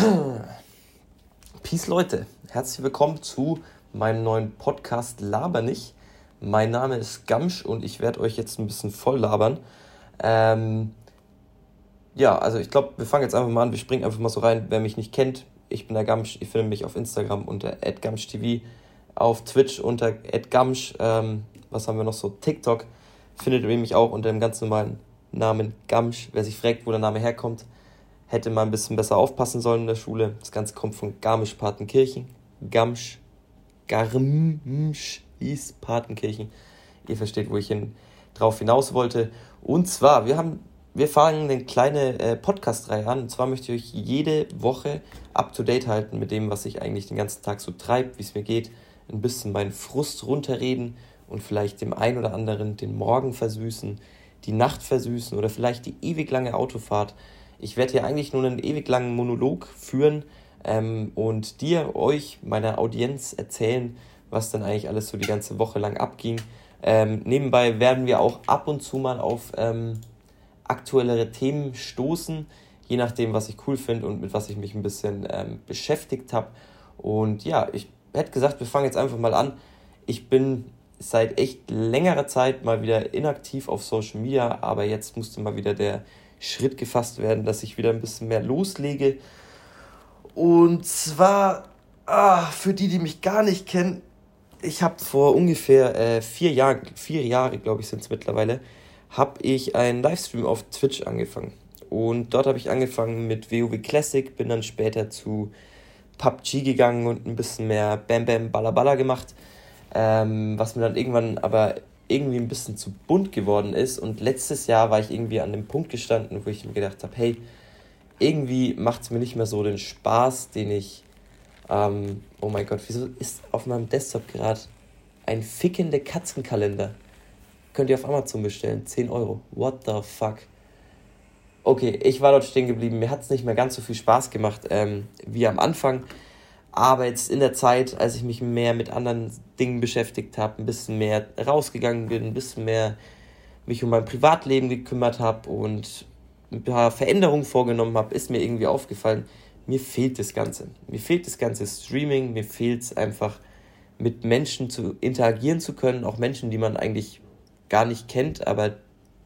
Peace Leute, herzlich willkommen zu meinem neuen Podcast Laber nicht. Mein Name ist Gamsch und ich werde euch jetzt ein bisschen voll labern. Ähm, ja, also ich glaube, wir fangen jetzt einfach mal an. Wir springen einfach mal so rein. Wer mich nicht kennt, ich bin der Gamsch. Ich finde mich auf Instagram unter @gamschtv, auf Twitch unter @gamsch. Ähm, was haben wir noch so? TikTok findet ihr mich auch unter dem ganz normalen Namen Gamsch. Wer sich fragt, wo der Name herkommt, hätte mal ein bisschen besser aufpassen sollen in der Schule. Das Ganze kommt von Garmisch-Partenkirchen. Gamsch, Garmisch hieß Partenkirchen. Ihr versteht, wo ich hin, drauf hinaus wollte. Und zwar, wir haben, wir fangen eine kleine äh, Podcast-Reihe an. Und zwar möchte ich euch jede Woche up to date halten mit dem, was ich eigentlich den ganzen Tag so treibe, wie es mir geht. Ein bisschen meinen Frust runterreden und vielleicht dem einen oder anderen den Morgen versüßen, die Nacht versüßen oder vielleicht die ewig lange Autofahrt ich werde hier eigentlich nur einen ewig langen Monolog führen ähm, und dir, euch, meiner Audienz erzählen, was dann eigentlich alles so die ganze Woche lang abging. Ähm, nebenbei werden wir auch ab und zu mal auf ähm, aktuellere Themen stoßen, je nachdem, was ich cool finde und mit was ich mich ein bisschen ähm, beschäftigt habe. Und ja, ich hätte gesagt, wir fangen jetzt einfach mal an. Ich bin seit echt längerer Zeit mal wieder inaktiv auf Social Media, aber jetzt musste mal wieder der Schritt gefasst werden, dass ich wieder ein bisschen mehr loslege. Und zwar, ah, für die, die mich gar nicht kennen, ich habe vor ungefähr äh, vier Jahren, vier Jahre glaube ich sind es mittlerweile, habe ich einen Livestream auf Twitch angefangen. Und dort habe ich angefangen mit WoW Classic, bin dann später zu PUBG gegangen und ein bisschen mehr Bam Bam Balla Balla gemacht. Ähm, was mir dann irgendwann aber irgendwie ein bisschen zu bunt geworden ist. Und letztes Jahr war ich irgendwie an dem Punkt gestanden, wo ich mir gedacht habe, hey, irgendwie macht es mir nicht mehr so den Spaß, den ich... Ähm, oh mein Gott, wieso ist auf meinem Desktop gerade ein fickender Katzenkalender? Könnt ihr auf Amazon bestellen, 10 Euro. What the fuck? Okay, ich war dort stehen geblieben. Mir hat es nicht mehr ganz so viel Spaß gemacht ähm, wie am Anfang. Aber jetzt in der Zeit, als ich mich mehr mit anderen Dingen beschäftigt habe, ein bisschen mehr rausgegangen bin, ein bisschen mehr mich um mein Privatleben gekümmert habe und ein paar Veränderungen vorgenommen habe, ist mir irgendwie aufgefallen, mir fehlt das Ganze. Mir fehlt das ganze Streaming, mir fehlt es einfach, mit Menschen zu interagieren zu können, auch Menschen, die man eigentlich gar nicht kennt, aber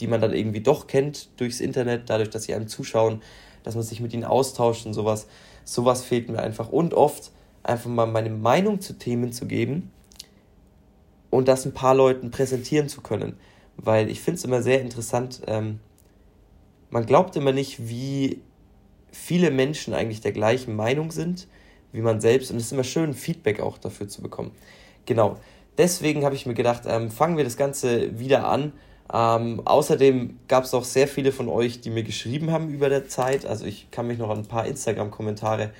die man dann irgendwie doch kennt durchs Internet, dadurch, dass sie einem zuschauen, dass man sich mit ihnen austauscht und sowas. Sowas fehlt mir einfach. Und oft einfach mal meine Meinung zu Themen zu geben und das ein paar Leuten präsentieren zu können. Weil ich finde es immer sehr interessant, ähm, man glaubt immer nicht, wie viele Menschen eigentlich der gleichen Meinung sind wie man selbst und es ist immer schön, Feedback auch dafür zu bekommen. Genau, deswegen habe ich mir gedacht, ähm, fangen wir das Ganze wieder an. Ähm, außerdem gab es auch sehr viele von euch, die mir geschrieben haben über der Zeit. Also ich kann mich noch an ein paar Instagram-Kommentare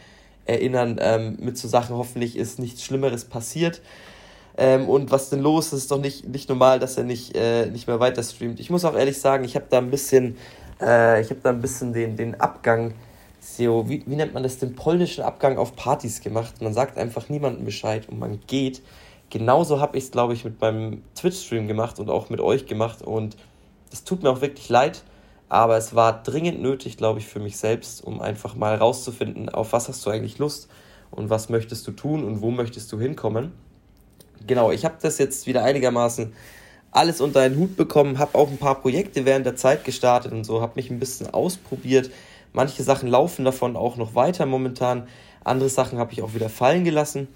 erinnern ähm, mit so Sachen, hoffentlich ist nichts Schlimmeres passiert. Ähm, und was denn los? Es ist doch nicht, nicht normal, dass er nicht, äh, nicht mehr weiter streamt. Ich muss auch ehrlich sagen, ich habe da ein bisschen, äh, ich habe da ein bisschen den, den Abgang, so, wie, wie nennt man das, den polnischen Abgang auf Partys gemacht. Man sagt einfach niemandem Bescheid und man geht. Genauso habe ich es, glaube ich, mit meinem Twitch-Stream gemacht und auch mit euch gemacht. Und es tut mir auch wirklich leid, aber es war dringend nötig, glaube ich, für mich selbst, um einfach mal rauszufinden, auf was hast du eigentlich Lust und was möchtest du tun und wo möchtest du hinkommen. Genau, ich habe das jetzt wieder einigermaßen alles unter einen Hut bekommen, habe auch ein paar Projekte während der Zeit gestartet und so, habe mich ein bisschen ausprobiert. Manche Sachen laufen davon auch noch weiter momentan, andere Sachen habe ich auch wieder fallen gelassen.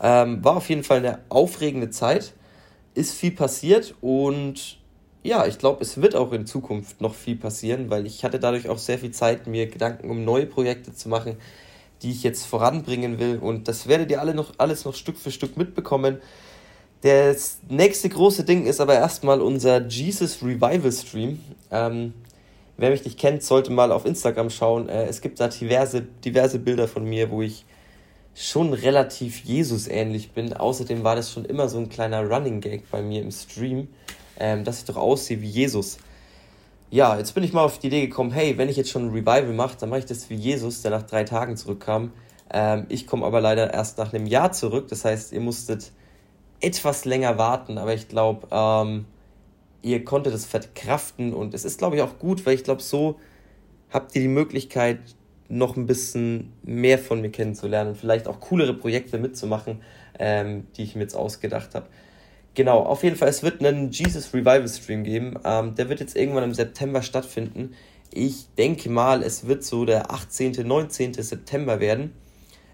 Ähm, war auf jeden Fall eine aufregende Zeit, ist viel passiert und ja, ich glaube, es wird auch in Zukunft noch viel passieren, weil ich hatte dadurch auch sehr viel Zeit, mir Gedanken um neue Projekte zu machen, die ich jetzt voranbringen will. Und das werdet ihr alle noch alles noch Stück für Stück mitbekommen. Das nächste große Ding ist aber erstmal unser Jesus Revival Stream. Ähm, wer mich nicht kennt, sollte mal auf Instagram schauen. Äh, es gibt da diverse, diverse Bilder von mir, wo ich schon relativ Jesus ähnlich bin. Außerdem war das schon immer so ein kleiner Running Gag bei mir im Stream ähm, dass ich doch aussehe wie Jesus. Ja, jetzt bin ich mal auf die Idee gekommen, hey, wenn ich jetzt schon ein Revival mache, dann mache ich das wie Jesus, der nach drei Tagen zurückkam. Ähm, ich komme aber leider erst nach einem Jahr zurück, das heißt, ihr musstet etwas länger warten, aber ich glaube, ähm, ihr konntet es verkraften und es ist, glaube ich, auch gut, weil ich glaube, so habt ihr die Möglichkeit, noch ein bisschen mehr von mir kennenzulernen vielleicht auch coolere Projekte mitzumachen, ähm, die ich mir jetzt ausgedacht habe. Genau, auf jeden Fall, es wird einen Jesus Revival Stream geben. Ähm, der wird jetzt irgendwann im September stattfinden. Ich denke mal, es wird so der 18., 19. September werden.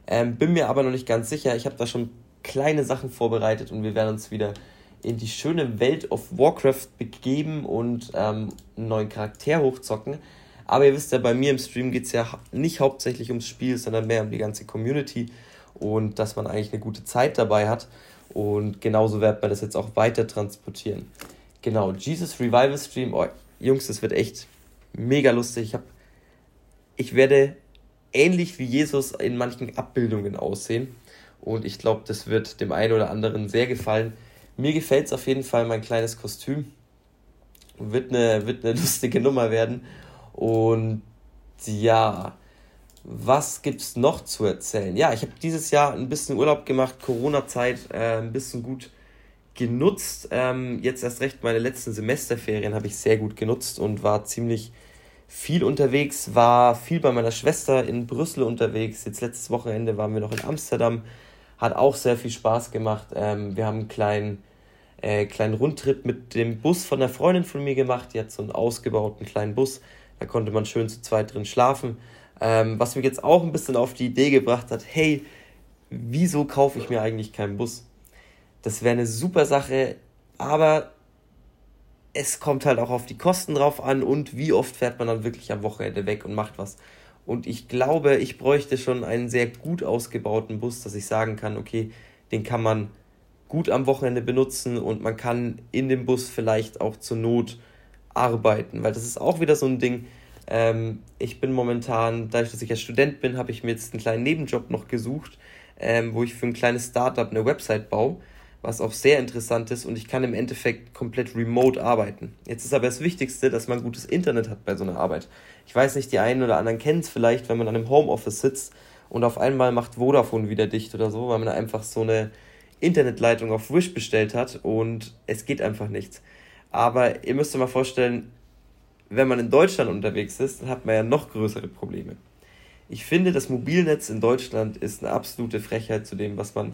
Ähm, bin mir aber noch nicht ganz sicher. Ich habe da schon kleine Sachen vorbereitet und wir werden uns wieder in die schöne Welt of Warcraft begeben und ähm, einen neuen Charakter hochzocken. Aber ihr wisst ja, bei mir im Stream geht es ja nicht hauptsächlich ums Spiel, sondern mehr um die ganze Community und dass man eigentlich eine gute Zeit dabei hat. Und genauso wird man das jetzt auch weiter transportieren. Genau, Jesus Revival Stream. Oh, Jungs, das wird echt mega lustig. Ich, hab, ich werde ähnlich wie Jesus in manchen Abbildungen aussehen. Und ich glaube, das wird dem einen oder anderen sehr gefallen. Mir gefällt es auf jeden Fall, mein kleines Kostüm. Wird eine, wird eine lustige Nummer werden. Und ja, was gibt es noch zu erzählen? Ja, ich habe dieses Jahr ein bisschen Urlaub gemacht, Corona-Zeit äh, ein bisschen gut genutzt. Ähm, jetzt erst recht meine letzten Semesterferien habe ich sehr gut genutzt und war ziemlich viel unterwegs, war viel bei meiner Schwester in Brüssel unterwegs. Jetzt letztes Wochenende waren wir noch in Amsterdam, hat auch sehr viel Spaß gemacht. Ähm, wir haben einen kleinen, äh, kleinen Rundtrip mit dem Bus von einer Freundin von mir gemacht. Die hat so einen ausgebauten kleinen Bus, da konnte man schön zu zweit drin schlafen. Ähm, was mich jetzt auch ein bisschen auf die Idee gebracht hat, hey, wieso kaufe ich mir eigentlich keinen Bus? Das wäre eine super Sache, aber es kommt halt auch auf die Kosten drauf an und wie oft fährt man dann wirklich am Wochenende weg und macht was. Und ich glaube, ich bräuchte schon einen sehr gut ausgebauten Bus, dass ich sagen kann, okay, den kann man gut am Wochenende benutzen und man kann in dem Bus vielleicht auch zur Not arbeiten, weil das ist auch wieder so ein Ding. Ähm, ich bin momentan, dadurch, dass ich ja Student bin, habe ich mir jetzt einen kleinen Nebenjob noch gesucht, ähm, wo ich für ein kleines Startup eine Website baue was auch sehr interessant ist und ich kann im Endeffekt komplett remote arbeiten. Jetzt ist aber das Wichtigste, dass man gutes Internet hat bei so einer Arbeit. Ich weiß nicht, die einen oder anderen kennen es vielleicht, wenn man an einem Homeoffice sitzt und auf einmal macht Vodafone wieder dicht oder so, weil man einfach so eine Internetleitung auf Wish bestellt hat und es geht einfach nichts. Aber ihr müsst euch mal vorstellen, wenn man in Deutschland unterwegs ist, dann hat man ja noch größere Probleme. Ich finde, das Mobilnetz in Deutschland ist eine absolute Frechheit zu dem, was man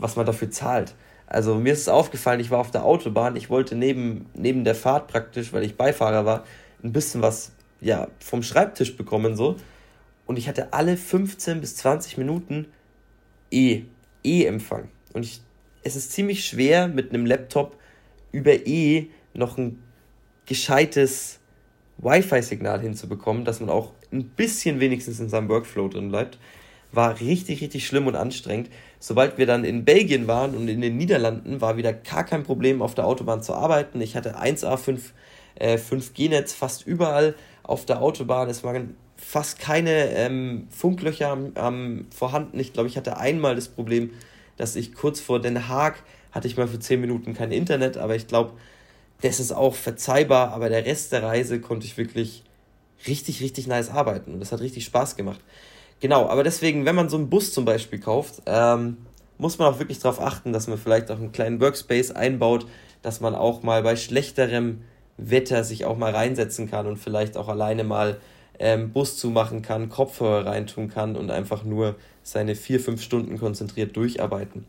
was man dafür zahlt. Also mir ist es aufgefallen, ich war auf der Autobahn, ich wollte neben, neben der Fahrt praktisch, weil ich Beifahrer war, ein bisschen was ja, vom Schreibtisch bekommen so. Und ich hatte alle 15 bis 20 Minuten E, E-Empfang. Und ich, es ist ziemlich schwer mit einem Laptop über E noch ein gescheites Wi-Fi-Signal hinzubekommen, dass man auch ein bisschen wenigstens in seinem Workflow drin bleibt war richtig, richtig schlimm und anstrengend. Sobald wir dann in Belgien waren und in den Niederlanden, war wieder gar kein Problem, auf der Autobahn zu arbeiten. Ich hatte 1A 5, äh, 5G-Netz fast überall auf der Autobahn. Es waren fast keine ähm, Funklöcher ähm, vorhanden. Ich glaube, ich hatte einmal das Problem, dass ich kurz vor Den Haag hatte ich mal für 10 Minuten kein Internet, aber ich glaube, das ist auch verzeihbar, aber der Rest der Reise konnte ich wirklich richtig, richtig nice arbeiten und das hat richtig Spaß gemacht. Genau, aber deswegen, wenn man so einen Bus zum Beispiel kauft, ähm, muss man auch wirklich darauf achten, dass man vielleicht auch einen kleinen Workspace einbaut, dass man auch mal bei schlechterem Wetter sich auch mal reinsetzen kann und vielleicht auch alleine mal ähm, Bus zumachen kann, Kopfhörer reintun kann und einfach nur seine vier, fünf Stunden konzentriert durcharbeiten.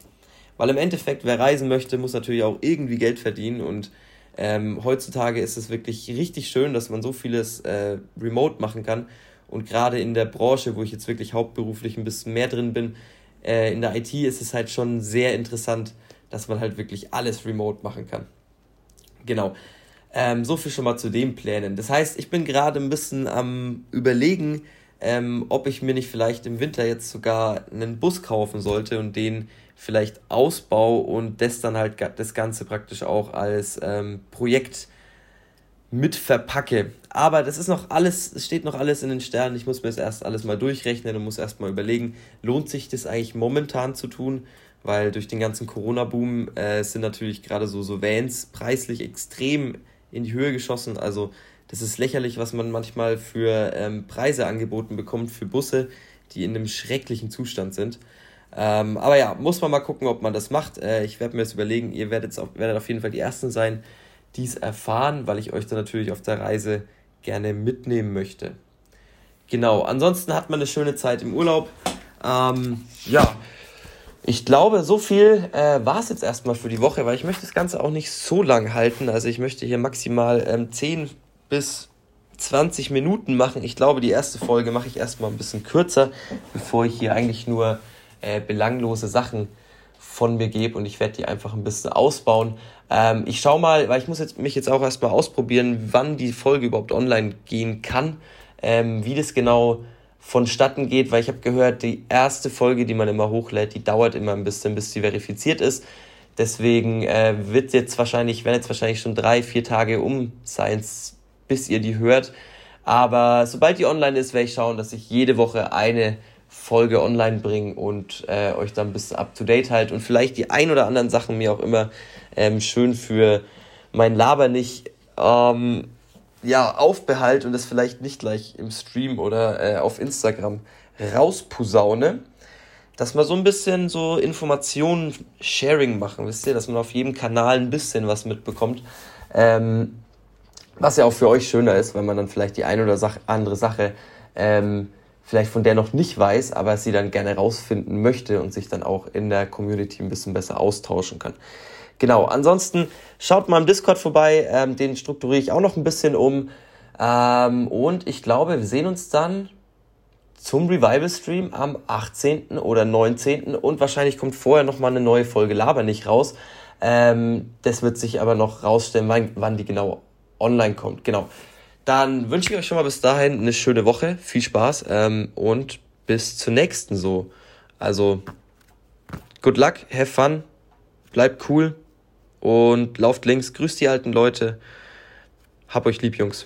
Weil im Endeffekt, wer reisen möchte, muss natürlich auch irgendwie Geld verdienen und ähm, heutzutage ist es wirklich richtig schön, dass man so vieles äh, remote machen kann und gerade in der Branche, wo ich jetzt wirklich hauptberuflich ein bisschen mehr drin bin, äh, in der IT ist es halt schon sehr interessant, dass man halt wirklich alles remote machen kann. Genau. Ähm, so viel schon mal zu den Plänen. Das heißt, ich bin gerade ein bisschen am Überlegen, ähm, ob ich mir nicht vielleicht im Winter jetzt sogar einen Bus kaufen sollte und den vielleicht ausbau und das dann halt das Ganze praktisch auch als ähm, Projekt mit verpacke. Aber das ist noch alles, es steht noch alles in den Sternen. Ich muss mir das erst alles mal durchrechnen und muss erst mal überlegen, lohnt sich das eigentlich momentan zu tun? Weil durch den ganzen Corona-Boom äh, sind natürlich gerade so, so Vans preislich extrem in die Höhe geschossen. Also das ist lächerlich, was man manchmal für ähm, Preise angeboten bekommt für Busse, die in einem schrecklichen Zustand sind. Ähm, aber ja, muss man mal gucken, ob man das macht. Äh, ich werde mir das überlegen. Ihr werdet, auf, werdet auf jeden Fall die Ersten sein, dies erfahren, weil ich euch dann natürlich auf der Reise gerne mitnehmen möchte. Genau, ansonsten hat man eine schöne Zeit im Urlaub. Ähm, ja, ich glaube, so viel äh, war es jetzt erstmal für die Woche, weil ich möchte das Ganze auch nicht so lang halten. Also ich möchte hier maximal ähm, 10 bis 20 Minuten machen. Ich glaube, die erste Folge mache ich erstmal ein bisschen kürzer, bevor ich hier eigentlich nur äh, belanglose Sachen von mir gebe und ich werde die einfach ein bisschen ausbauen. Ähm, ich schaue mal, weil ich muss jetzt, mich jetzt auch erstmal ausprobieren, wann die Folge überhaupt online gehen kann, ähm, wie das genau vonstatten geht, weil ich habe gehört, die erste Folge, die man immer hochlädt, die dauert immer ein bisschen, bis sie verifiziert ist. Deswegen äh, wird jetzt wahrscheinlich, werden jetzt wahrscheinlich schon drei, vier Tage um sein, bis ihr die hört. Aber sobald die online ist, werde ich schauen, dass ich jede Woche eine Folge online bringe und äh, euch dann ein bisschen up to date halt und vielleicht die ein oder anderen Sachen mir auch immer ähm, schön für mein Laber nicht ähm, ja, aufbehalte und das vielleicht nicht gleich im Stream oder äh, auf Instagram rausposaune, dass wir so ein bisschen so Informationen Sharing machen, wisst ihr, dass man auf jedem Kanal ein bisschen was mitbekommt. Ähm, was ja auch für euch schöner ist, wenn man dann vielleicht die eine oder andere Sache ähm, vielleicht von der noch nicht weiß, aber sie dann gerne rausfinden möchte und sich dann auch in der Community ein bisschen besser austauschen kann. Genau, ansonsten schaut mal im Discord vorbei, ähm, den strukturiere ich auch noch ein bisschen um. Ähm, und ich glaube, wir sehen uns dann zum Revival Stream am 18. oder 19. Und wahrscheinlich kommt vorher nochmal eine neue Folge Laber nicht raus. Ähm, das wird sich aber noch rausstellen, wann, wann die genau online kommt. Genau. Dann wünsche ich euch schon mal bis dahin eine schöne Woche. Viel Spaß ähm, und bis zur nächsten so. Also, good luck, have fun, bleibt cool und lauft links, grüßt die alten Leute. Hab euch lieb, Jungs.